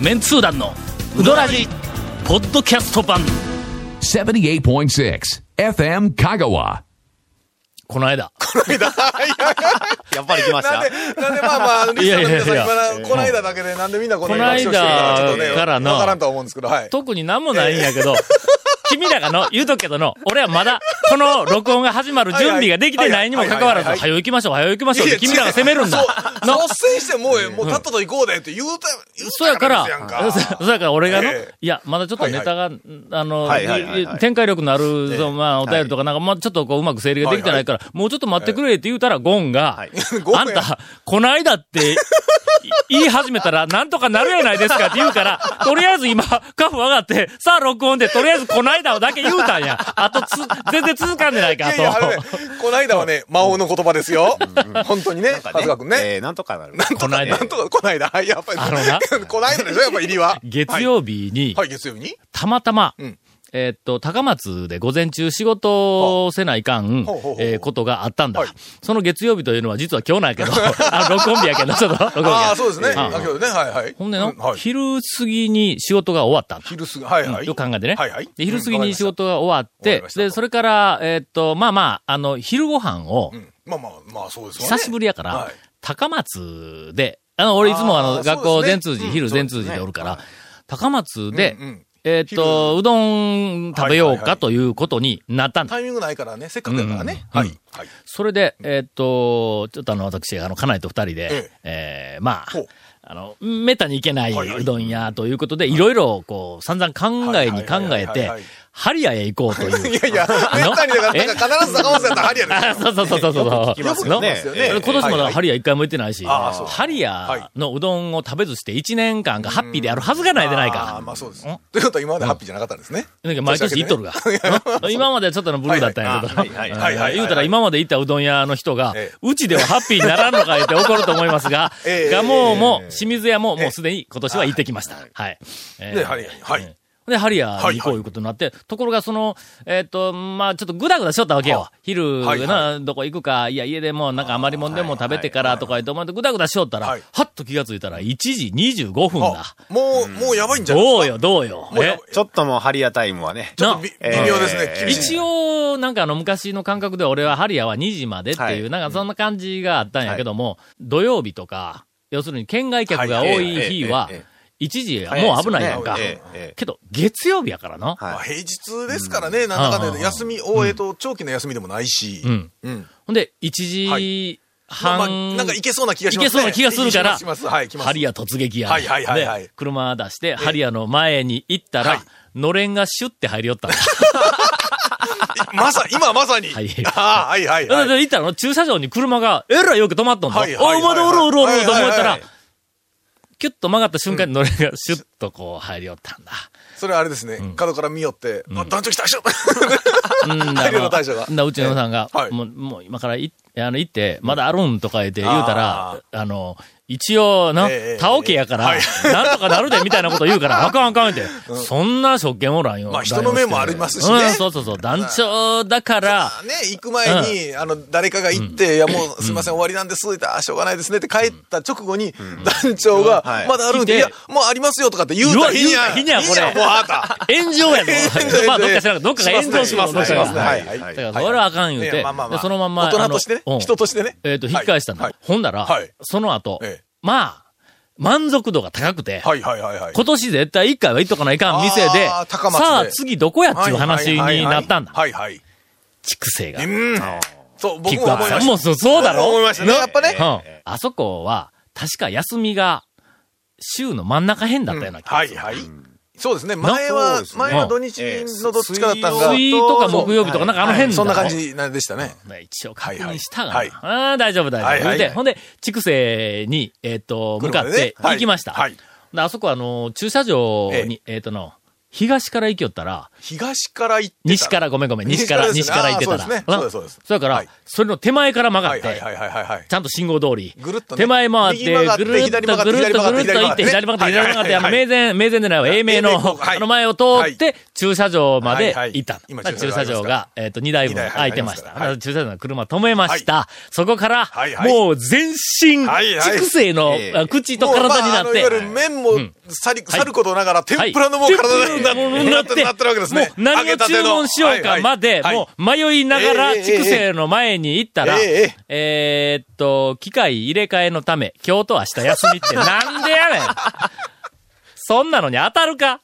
メンツー団のウドラジポッドキャスト版。78.6 FM Kagawa. この間。やっぱり来ました？なんで、なんでまあまあ、リスナーの皆さんいやいやいや今、この間だけでなんでみんなこのこの間爆笑してるかちょっとね、からの。わからんとは思うんですけど、はい。特になんもないんやけど、君らがの、言うとくけどの、俺はまだ、この録音が始まる準備ができてないにもかかわらず、はいはいはいはい早よ行きましょう、早よ行きましょうって君らが責めるんだ。率先してもう、もう、たっとと行こうでって言うた、言うそうやから、そそうやから俺がの、ええ。いや、まだちょっとネタが、あの、はいはいはいはい。展開力のある、まあ、お便りとかなんか、まあ、ちょっとこう、うまく整理ができてないから、もうちょっと待ってくれって言うたら、ゴンが、あんた、こないだって、い言い始めたら、なんとかなるやないですかって言うから、とりあえず今、カフ上がって、さあ録音で、とりあえずこないだだけ言うたんや。あとつ、全然続かんでないか、と。いやいや、ね、この間はね、魔王の言葉ですよ。本当にね、長谷川君ね。えーなんとかなる。この間なんとか、この間、はい、やっぱり。あのな この間でしょ、やっぱ入りは。月曜日に、はい、月曜日に？たまたま、うんえーっと、高松で午前中仕事をせないかんえーことがあったんだはい。その月曜日というのは実は今日なんやけど、あ、録音日やけど、ちょっと、録音日やああ、そうですね。うんあ今日ね、はいはい。ほんでの。昼過ぎに仕事が終わったんだ。昼過ぎ、はいはい。よく考えてね。はいはい。で、昼過ぎに仕事が終わってで、それから、えーっと、まあまあ、あの、昼ご飯をう、んまあまあ、まあそうですわね。久しぶりやから、はい高松で、あの、俺いつもあの、学校全通寺、うん昼全通寺でおるから、高松で、えーっと、うどん食べようかということになったんだ。タイミングないからね、せっかくだからね。うんはい。はい。それで、えーっと、ちょっとあの、私、あの、家内と二人で、ええーまああの、めったに行けないうどん屋ということで、いろいろ、こう、散々考えに考えてはい、ハリアへ行こうという。いやいや、めったにだから、なんか必ず坂本さんやったらハリアあです そうそうそうそうそう。聞きますよくますよね今年もハリア一回も行ってないし、ハリアのうどんを食べずして1年間がハッピーであるはずがないでないああ、か。まあそうです。ん？ということは今までハッピーじゃなかったんですね。毎年行っとるが。うん今まではちょっとのブルーだったんやけど。はいはい。言うたら今まで行ったうどん屋の人がええ、うちではハッピーにならんのかいって怒ると思いますがええ、ガモーもええ。清水屋ももうすでに今年は行ってきました。はい。えでハリアに。はい。ええで、ハリアに行こういうことになって、ところがその、えっと、まあちょっとぐだぐだしよったわけよは。昼はいはな、どこ行くか、いや、家でもなんか余りもんでも食べてからとか言って、お前ぐだぐだしよったら、ははいっと気がついたら1時25分だあ。もう、もうやばいんじゃないですか？どうよ、どうよ。ちょっともうハリアタイムはね。ちょっと微妙ですね。えー厳しい。一応、なんかあの、昔の感覚で俺はハリアは2時までっていう、はいなんかそんな感じがあったんやけども、土曜日とか、要するに県外客が多い日はえええええ、1時はもう危ないやんかけど、月曜日やからの。はいまあ平日ですからね、なんだかんだで休み、大江と長期の休みでもないし。うん。うん。ほんで、1時半、なんかいけそうな気がしますね。いけそうな気がするからします、しますはい、来ます。ハリア突撃や。はいはいはいはいで車出して、ハリアの前に行ったら、はいのれんがシュッて入りよったんだ。まさ、今まさに。はいああ、はいはいはい。で、行ったら駐車場に車が、えらいよく止まっとんと。はいはいはいおい、まだおるおるおると思ったらはいはいはい、キュッと曲がった瞬間にのれん。がシュッとこう入りよったんだ。それはあれですね、角から見よって、あ団長来たでしょうん、大将が。だうちのさんが、はい。もう、もう今からい、あの、行って、まだあるんとか言って言うたら、あの、一応な、ええタオケやから、はい。なんとかなるで、みたいなこと言うから、あかんあかんって、そんな職権おらんよ。まあ人の目もありますしね。うん、そうそうそう、団長だから、ね、行く前に、あの、誰かが行って、いや、もう、すみません、終わりなんです。あしょうがないですねって帰った直後に、団長がはい、まだあるんで、いや、もうありますよとかって言うた日には、言うた日にはこれ。もうあった。炎上やぞ。まあ、どっか知らど、どっかが炎上しますね。だから、それはあかん言うて、そのまんま、大人としてね。人としてね。えっと、引き返したんだ。はい。ほんならはい、その後ええ、まあ、満足度が高くて、はいはいはいはい。今年絶対一回は行っとかないかん店で、でさあ次どこやっていう話になったんだ。はいはい。畜生が。うん。そう、僕菊も思いました。川さんもそうそうだろ？思いましたね。やっぱね。うん。あそこは、確か休みが、週の真ん中辺だったような気がする。はいはい。そうですね。前は、前は土日のどっちかだったんが。水とか木曜日とかなんかあの辺だそんな感じなんでしたね。ね一応確認したがな。はいああ、大丈夫大丈夫。はいはいで、ほんで、畜生に、えっ、と、向かって行きました。はい。であそこはあの、駐車場に、えっ、との、東から行きよったら、東から行ってたら。西から、ごめんごめん、西から、西 西から行ってたら。そうですね。そうですそうです。それから、はい。それの手前から曲がって、はいはいはい。ちゃんと信号通り。ぐるっとね。手前回って、ぐるっと、ぐるっと、ぐるっと行って、左左曲がって左曲がって、あの、名前、名前でないわ、英名の、あの前を通って、駐車場まで行った。今まあ駐駐車場が、えっと、2台分空いてました。駐車場の車止めました。そこからもう全身、畜生の口と体になって。いわゆ、る麺もさることながら、天ぷらのもうはい体になってなってるわけですね。もう何を注文しようかまで、もう迷いながら、ええ畜生の前に行ったら、えっと、機械入れ替えのため、今日と明日休みってなんでやねん。そんなのに当たるか。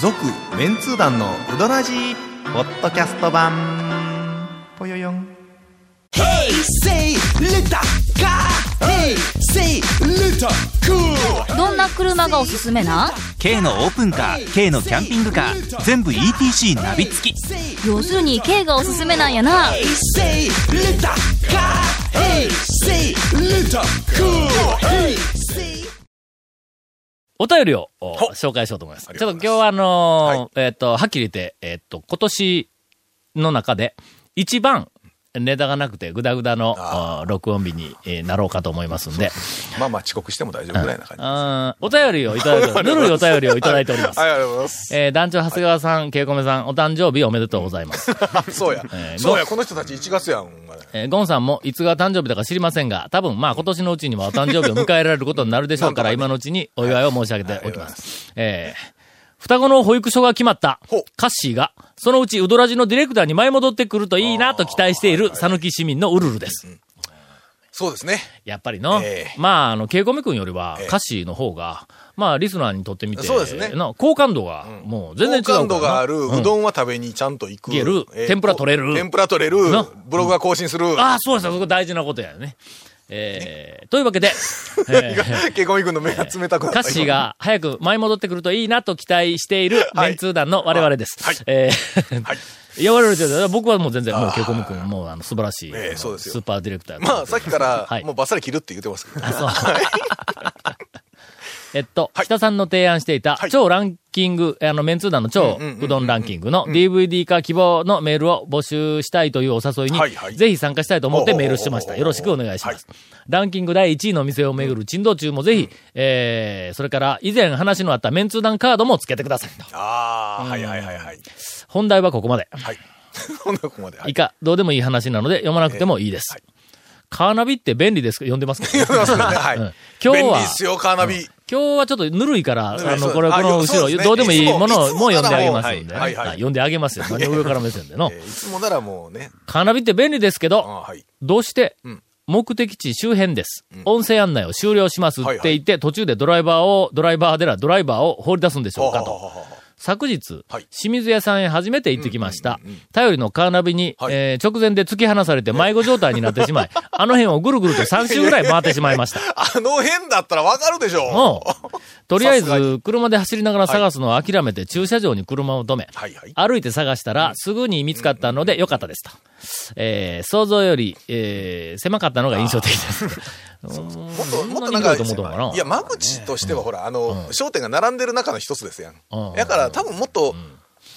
続メンツー団のウドラジーポッドキャスト版。ぽよよん。Say little car. Hey, say. どんな車がおすすめな？ん K のオープンカー K のキャンピングカー全部 ETC ナビ付き。要するに K がおすすめなんやな.お便りをお紹介しようと思います。ちょっと今日はあのーえーっと、はっきり言って、えーっと、今年の中で一番ネタがなくてグダグダのお録音日にえーなろうかと思いますんで、まあまあ遅刻しても大丈夫ぐらいな感じ。あーお便りをいただいて ぬるいお便りをいただいております。はい、ありがとうございます。えー団長長谷川さん、ケイコメさん、お誕生日おめでとうございます。あ そうやえ。ーそうや、この人たち1月やん。えーゴンさんもいつが誕生日だか知りませんが、多分まあ今年のうちにはお誕生日を迎えられることになるでしょうから、今のうちにお祝いを申し上げておきます。えー双子の保育所が決まったカッシーが、そのうちウドラジのディレクターに舞い戻ってくるといいなと期待している讃岐市民のウルルです。そうですね。やっぱりの、ええまあ、あの、ケイコメ君よりはええ、カッシーの方が、まあ、リスナーにとってみて、そうですねの好感度が、もう全然違う。好感度がある、うどんは食べにちゃんと行く。行けるえー天ぷら取れる天ぷら取れるな。ブログが更新する。ああ、そうですよ。そこ大事なことやね。えー、というわけで、えーケミ君の目が冷たくなった。カッシーが早く舞い戻ってくるといいなと期待しているメンツー団の我々です。はいえーはい いや、我々で僕はもう全然、もうケイコム君もうあの素晴らしい、ええそうですよスーパーディレクター。まあ、さっきからはい、もうバッサリ切るって言ってますけど。あそう えっと、北さんの提案していたはい超ランキング、あの、メンツー団の超うどんランキングの DVD 化希望のメールを募集したいというお誘いにはいはい、ぜひ参加したいと思ってメールしてました。よろしくお願いします。ランキング第1位の店を巡る珍道中もぜひ、えー、それから以前話のあったメンツー団カードも付けてくださいと。ああ、はいはいはいはい。本題はここまで。はい。こんなここまで。はい以下、どうでもいい話なので読まなくてもいいです。カーナビって便利ですか？読んでますか、はい。うん今日は便利っすよ、カーナビ。今日はちょっとぬるいから、あの、これ、こあの後ろ、どうでもいいもものをももう読んであげますんで、はいはいはい読んであげますよ。何を上から目線でのえ。ーいつもならもうね。カーナビって便利ですけあど。どうしてうん、目的地周辺です。音声案内を終了しますはいって言って、途中でドライバーを、ドライバーでらドライバーを放り出すんでしょうかと。昨日、はい。清水屋さんへ初めて行ってきました。頼りのカーナビに、はい。えー直前で突き放されて迷子状態になってしまい、あの辺をぐるぐると3周ぐらい回ってしまいました。あの辺だったらわかるでしょう。ん。とりあえず、車で走りながら探すのを諦めて駐車場に車を止め、はいはい。歩いて探したら、すぐに見つかったのでよかったですと。えー想像より、えー狭かったのが印象的です。もっと、そもっとなんかいや、間口としてはほら、あの、商店が並んでる中の一つですやうん。ん。だから多分もっと、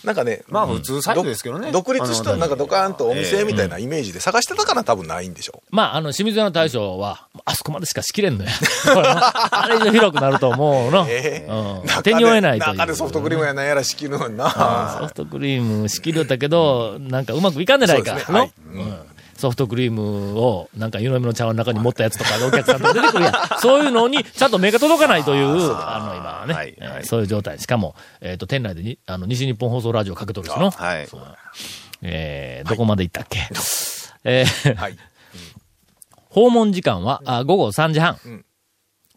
なんかね、まあ普通サイズですけどね。独立した、なんかドカーンとお店みたいなイメージで探してたから多分ないんでしょまあ、あの、清水屋の大将は、あそこまでしか仕切れんのや。あれ以上広くなると思うの。ええうん手に負えないという。中でソフトクリームやなんやら仕切るのにな。ソフトクリーム仕切るったけど、なんかうまくいかんでないか。ねはいの？うんソフトクリームを、なんか湯飲みの茶碗の中に持ったやつとかでお客さんとか出てくるやん。そういうのに、ちゃんと目が届かないという、あの、今はね、はいえーはいそういう状態。しかも、えっ、と、店内でに、あの、西日本放送ラジオかけとるしの。はい。えーどこまで行ったっけ？えーはい。訪問時間は、あ午後3時半、ん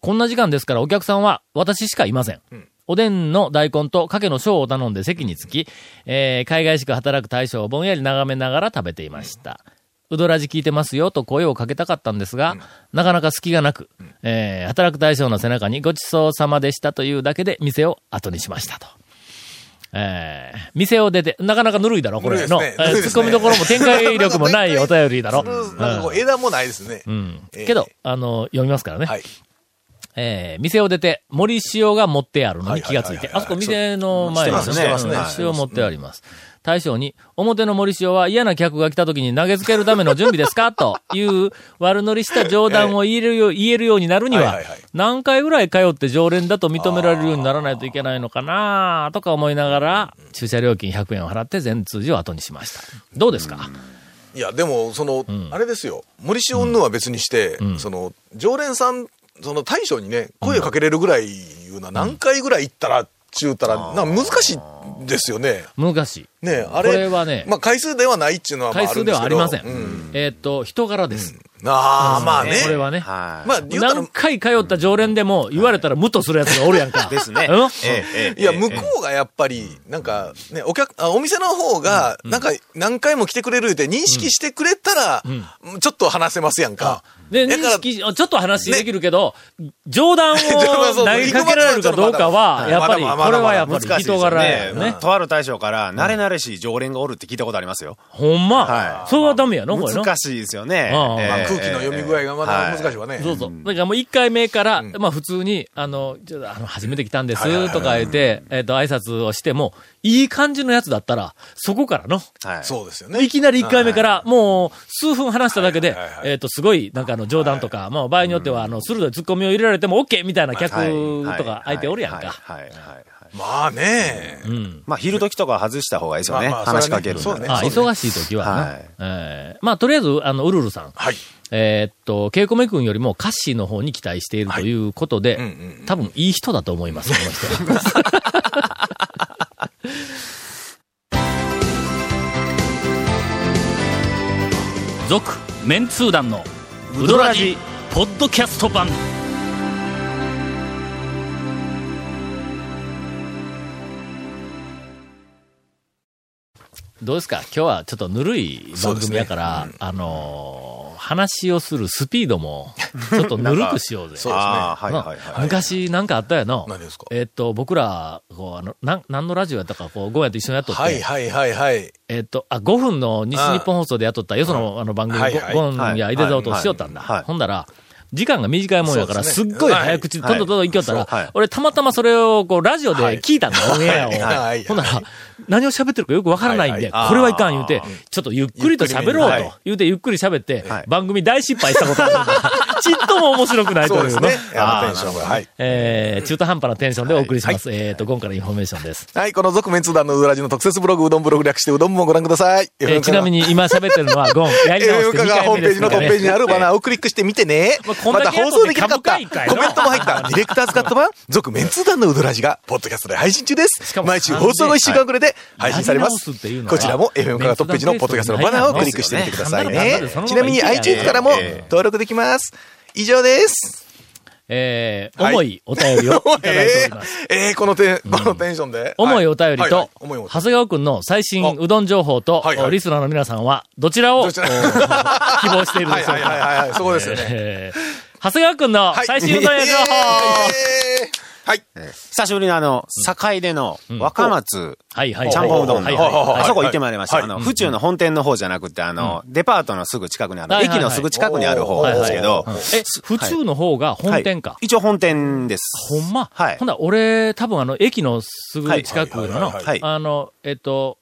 こんな時間ですからお客さんは私しかいません。んおでんの大根とかけの小を頼んで席につき、えー海外しく働く大将をぼんやり眺めながら食べていました。うどらじ聞いてますよと声をかけたかったんですが、なかなか隙がなく、えー働く大将の背中にごちそうさまでしたというだけで店を後にしましたと。えー店を出て、なかなかぬるいだろ、これの。ねね突っ込みどころも展開力もないお便りだろ。なんかこう枝もないですね。うん。ええけど、あの、読みますからね。はい。えー、店を出て、森塩が持ってあるのに気がついて、あそこ店の前にね塩持ってあります。大将に、表の森塩は嫌な客が来た時に投げつけるための準備ですか？という悪乗りした冗談を言えるよう、言えるようになるには何回ぐらい通って常連だと認められるようにならないといけないのかなとか思いながら、駐車料金100円を払って全通寺を後にしました。どうですか？いや、でも、その、あれですよ。森塩云々は別にして、その、常連さん、その大将にね、声かけれるぐらいいうのは何回ぐらい行ったら、ちゅうたら、なんか難しいですよね。難しい。ねあれ。これはねまあ回数ではないっていうのはまあ回数ではありません。うんえーっと、人柄です。ああ、まあね。これはね。はい。まあ、何、回通った常連でも言われたらムッとするやつがおるやんか。ですね。うん？ええええいや、向こうがやっぱり、なんか、ね、お客、あお店の方が、なんか、何回も来てくれるって認識してくれたら、ちょっと話せますやんか。で、認識、ちょっと話できるけど、冗談を 投げかけられるかどうかは、はいやっぱり、これはやっぱり人柄やね。とある大将から、慣れ慣れしい常連がおるって聞いたことありますよ。ほんま？はいそれはダメやの？これの。難しいですよね。まあ、空気の読み具合がまだ難しいわね。そうそう。だからもう一回目から、まあ普通に、あの、ちょっとあの、初めて来たんです、とか言って、えっと、挨拶をしても、いい感じのやつだったら、そこからの、はい。そうですよね。いきなり1回目から、もう、数分話しただけでえっと、すごい、なんかあの、冗談とか、まあ、場合によっては、あの、鋭いツッコミを入れられても OK みたいな客とか相手おるやんか。まあね。うん。まあ、昼時とかは外した方がいいですよね。まあまあ話しかけるんそれはね忙しい時はな。はいえーまあ、とりあえず、あの、ウルルさん。はい。えーっと、ケイコメ君よりもカッシーの方に期待しているということで、多分いい人だと思います、この人は。続、メンツー団のウドラジ、ポッドキャスト版。どうですか？今日はちょっとぬるい番組やから、あのー話をするスピードも、ちょっとぬるくしようぜ。そうですね。はいなはいはい。昔なんかあったやの。何ですか？えっと、僕ら、こう、あの、なん、何のラジオやったか、こう、ゴーヤと一緒にやっとって、はいはいはいはい。えっと、あ、5分の西日本放送でやっとった、よその、あの番組、はいはいゴンや井出沢としよったんだ。ほんだら、時間が短いもんやから、すっごい早口で、はい。とんどんどんどん行きよったら、俺たまたまそれを、こう、ラジオで聞いたんだ、オンエアを。ほんなら、何を喋ってるかよくわからないんで、これはいかん言うて、ちょっとゆっくりと喋ろうはい。と言うて、ゆっくり喋ってはい、番組大失敗したことあるんだ。ちっとも面白くないというねそうですね。あのテンションが。はい。えー、中途半端なテンションでお送りします。えっ、と、ゴンからインフォメーションです。はい、この続麺通団のうどラヂの特設ブログ、うどんブログ略してうどんもご覧ください。えーちなみに、に今喋ってるのはゴン。やり直して2カがホ回ームページのトップ。ページにあるバナーをクリックしてみてねまた放送できなかったコメントも入った ディレクターズカット版、続麺通団のうどラヂが、ポッドキャストで配信中ですか。も毎週放送後1週間くらいで配信されますこちらも FM カがトップページのポッドキャストのバナーをクリックしてみてくださいね。ちなみに iTunes からも登録できます。以上です。えー、はい重いお便りを いただいております。えー、えーこのテン、このテンションで。重いお便りとはいはい、重いお便り長谷川くんの最新うどん情報と、はいはいリスナーの皆さんは、どちらを、希望しているでしょうはいはいはいか。はい、そこですよね。えー長谷川くんのはい最新うどん屋情報、えーはい。久しぶりのあの、境での若松、はいはい。ちゃんぽんうどんの、あそこ行ってまいりました。はい。あの、府中の本店の方じゃなくて、あの、デパートのすぐ近くにある、駅のすぐ近くにある方なんですけど、え、府中の方が本店か？はい。一応本店です。ほんま？はい。ほんなら俺、多分あの、駅のすぐ近くのの、はい。あの、えっと、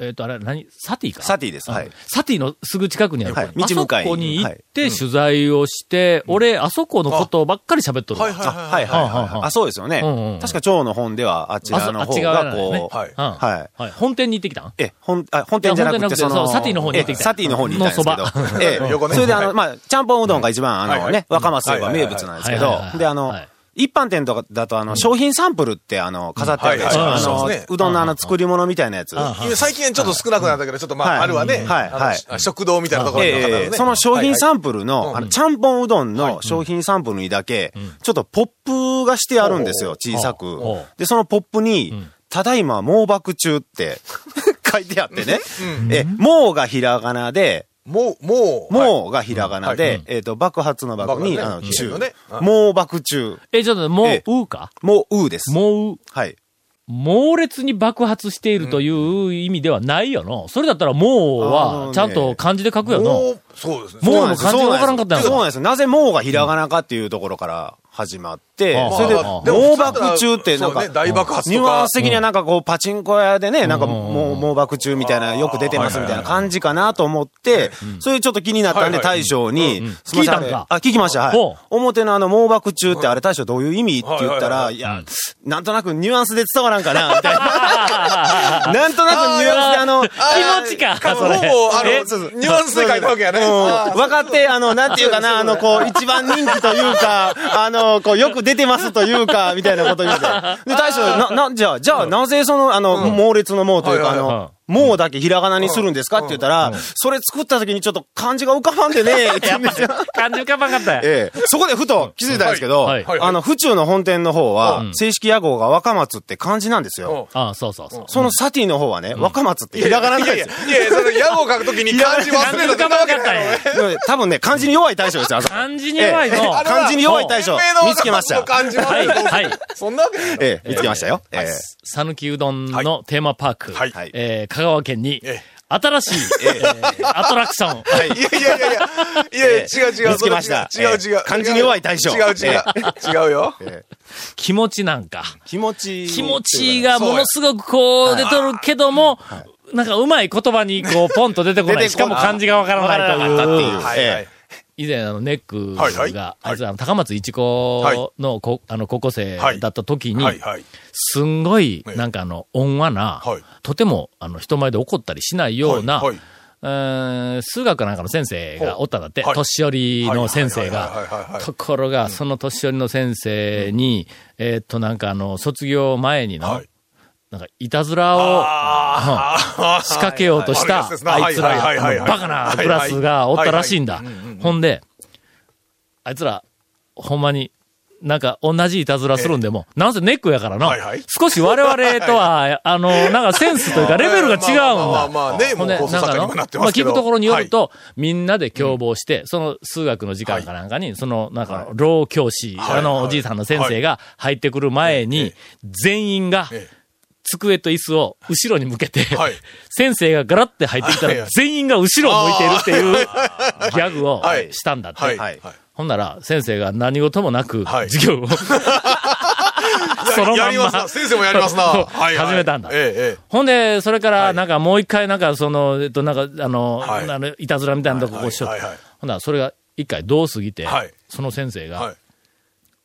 えっと、あれ、何？サティか？サティです。はい。サティのすぐ近くにある。はい。あそ道向かいにこに行って取材をして、俺、あそこのことばっかり喋っとるわ。はいはいあ、はいはいはあそうですよね。うんうん。確か蝶の本ではあっち側がなんだね。こう、はい。うん。はい。はい。本店に行ってきたん？え、本、あ、本店じゃなくて、その、そうサティの方に行ってきた。えサティの方に行ったんですけのそば。ど、ええ。横ねそれであの、はいまあ、ちゃんぽんうどんが一番、あのね、若松といえば名物なんですけど。で、あのはい、一般店とかだと、あの、商品サンプルって、あの、飾ってあるでしょ。あのですね、うどんのあの、作り物みたいなやつ。最近ちょっと少なくなったけど、ちょっとまあ、はい。あるわね。はいはい。食堂みたいなところにその商品サンプルはいの、あの、ちゃんぽんうどんの商品サンプルにだけ、ちょっとポップがしてあるんですよ、小さく。で、そのポップに、ただいま猛爆中って 書いてあってね。え、猛がひらがなで、もう、もう、猛がひらがなはで、えっと、爆発の爆に、あの、中中ねう。爆中。え、ちょっと、もうえ、うか？もう、うです。もう、はい。猛烈に爆発しているという意味ではないよの。それだったら、もうは、ねちゃんと漢字で書くよの。もう、そうですね。もうの漢字がわからんかったそうなんですよ。なぜもうがひらがなかっていうところから始まってあ、それで、ああ。猛爆中ってなんか、ニュアンス的にはなんかこう、パチンコ屋でね、なんかもう猛爆中みたいな、よく出てますみたいな感じかなと思って、それちょっと気になったんで大将に、すいません。聞いたんか？あ聞きました、はい。表のあの猛爆中ってあれ大将どういう意味って言ったら、はいいや、なんとなくニュアンスで伝わらんかな、みたいな。なんとなくニュアンスであの、気持ちか、ほ。ぼ、あの、え？ニュアンスで書いたわけやね。分かって、あの、なんていうかな、あの、こう、一番人気というか、あの、こう、よく出てますというか、みたいなこと言うて。で、大将、な、な、じゃあ、じゃあ、なぜその、あの、猛烈の猛というか、あはいはいはいの、猛だけひらがなにするんですか？って言ったら、それ作った時にちょっと漢字が浮かばんでね、って言うんですよ。感じ浮かばんかったやん。ええ、そこでふと気づいたんですけど、あの、府中の本店の方はう、ん正式屋号が若松って漢字なんですよ。ああ、そうそうそう。そのサティの方はね、若松ってひらがななんですよ。、いやいや、その矢を書くときに漢字忘れた浮かばんかったんや。でもね多分ね、漢字に弱い大将ですよ、漢字に弱いの。ええ漢字に弱い大将、見つけました。はい、はい。そんなわけないのええ、見つけましたよ。ええ讃岐うどんのテーマパーク、はいえー香川県にえ、新しい、えーアトラクション、い。やいやいや。いや、いやいや、違う違う。見つけました。違う。違う違う。ええ漢字に弱い大将違う違う。違うよ。気持ちなんか。気持ち。気持ちがものすごくこう出とるけども、な。んかうまい言葉にこうポンと 出てこない。しかも漢字がわからないという。以前あのネックはいはい。が、あいつあの高松一子のこあの高校生だった時に。すんごいええ。なんかあの温和なはい、とてもあの人前で怒ったりしないような数学なんかの先生がおったんだって、はい。年寄りの先生が。いところが、その年寄りの先生に、えーっと、なんかあの、卒業前にのはい、なんか、いたずらを、あ仕掛けようとした、あいつら、バカなクラスがおったらしいんだ。ほんで、あいつら、ほんまに、なんか同じいたずらするんでも、なんせネックやからな。少し我々とは、あの、なんかセンスというかレベルが違うんまあまあまあだ。まあね、もほん放送なんかの、まあ。聞くところによると、みんなで共謀して、その数学の時間かなんかに、その、なんか、老教師、はい。あの、おじいさんの先生が入ってくる前に、全員が、ええ机と椅子を後ろに向けて、はい 先生がガラって入ってきたら全員が後ろを向いているっていう ギャグをはいしたんだって。はい。ははいい。ほんなら先生が何事もなくはい授業を、そのまんま。先生もやりますな。はいはい始めたんだええ、ええ。ほんで、それから、なんかもう一回、なんか、その、えっと、なんか、あの、はいいたずらみたいなとここうしようほんなら、それが一回どう過ぎて、はいその先生が、はい。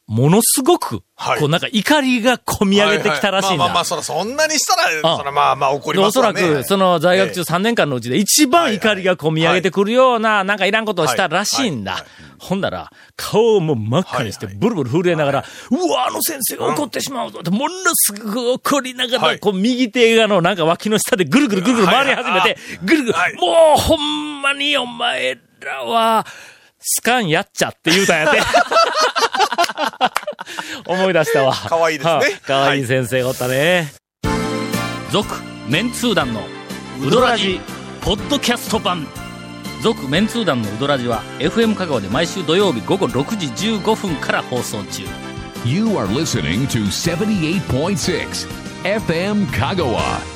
ものすごく、はい。こう、なんか怒りが込み上げてきたらしいんだ。まあまあまあ、そら、そんなにしたら、あそら、まあまあ、怒りでおそますわね。らく、その在学中3年間のうちで一番怒りが込み上げてくるような、なんかいらんことをしたらしいんだ。はい。はいほんなら、顔をもう真っ赤にして、はいブルブル震えながら、うわ、あの先生が怒ってしまうぞって、ものすごく怒りながら、はい。こう、右手がの、なんか脇の下でぐるぐるぐるぐる回り始めて、ぐるぐる、はい。もう、ほんまにお前らは、スカンやっちゃって言うたんやって。思い出したわ。可愛いですねは可愛い先生がおったね。続、メンツー団のウドラジ、ポッドキャスト版。続、メンツー団のウドラジは、FM 香川で毎週土曜日午後6時15分から放送中。You are listening to 78.6 FM Kagawa.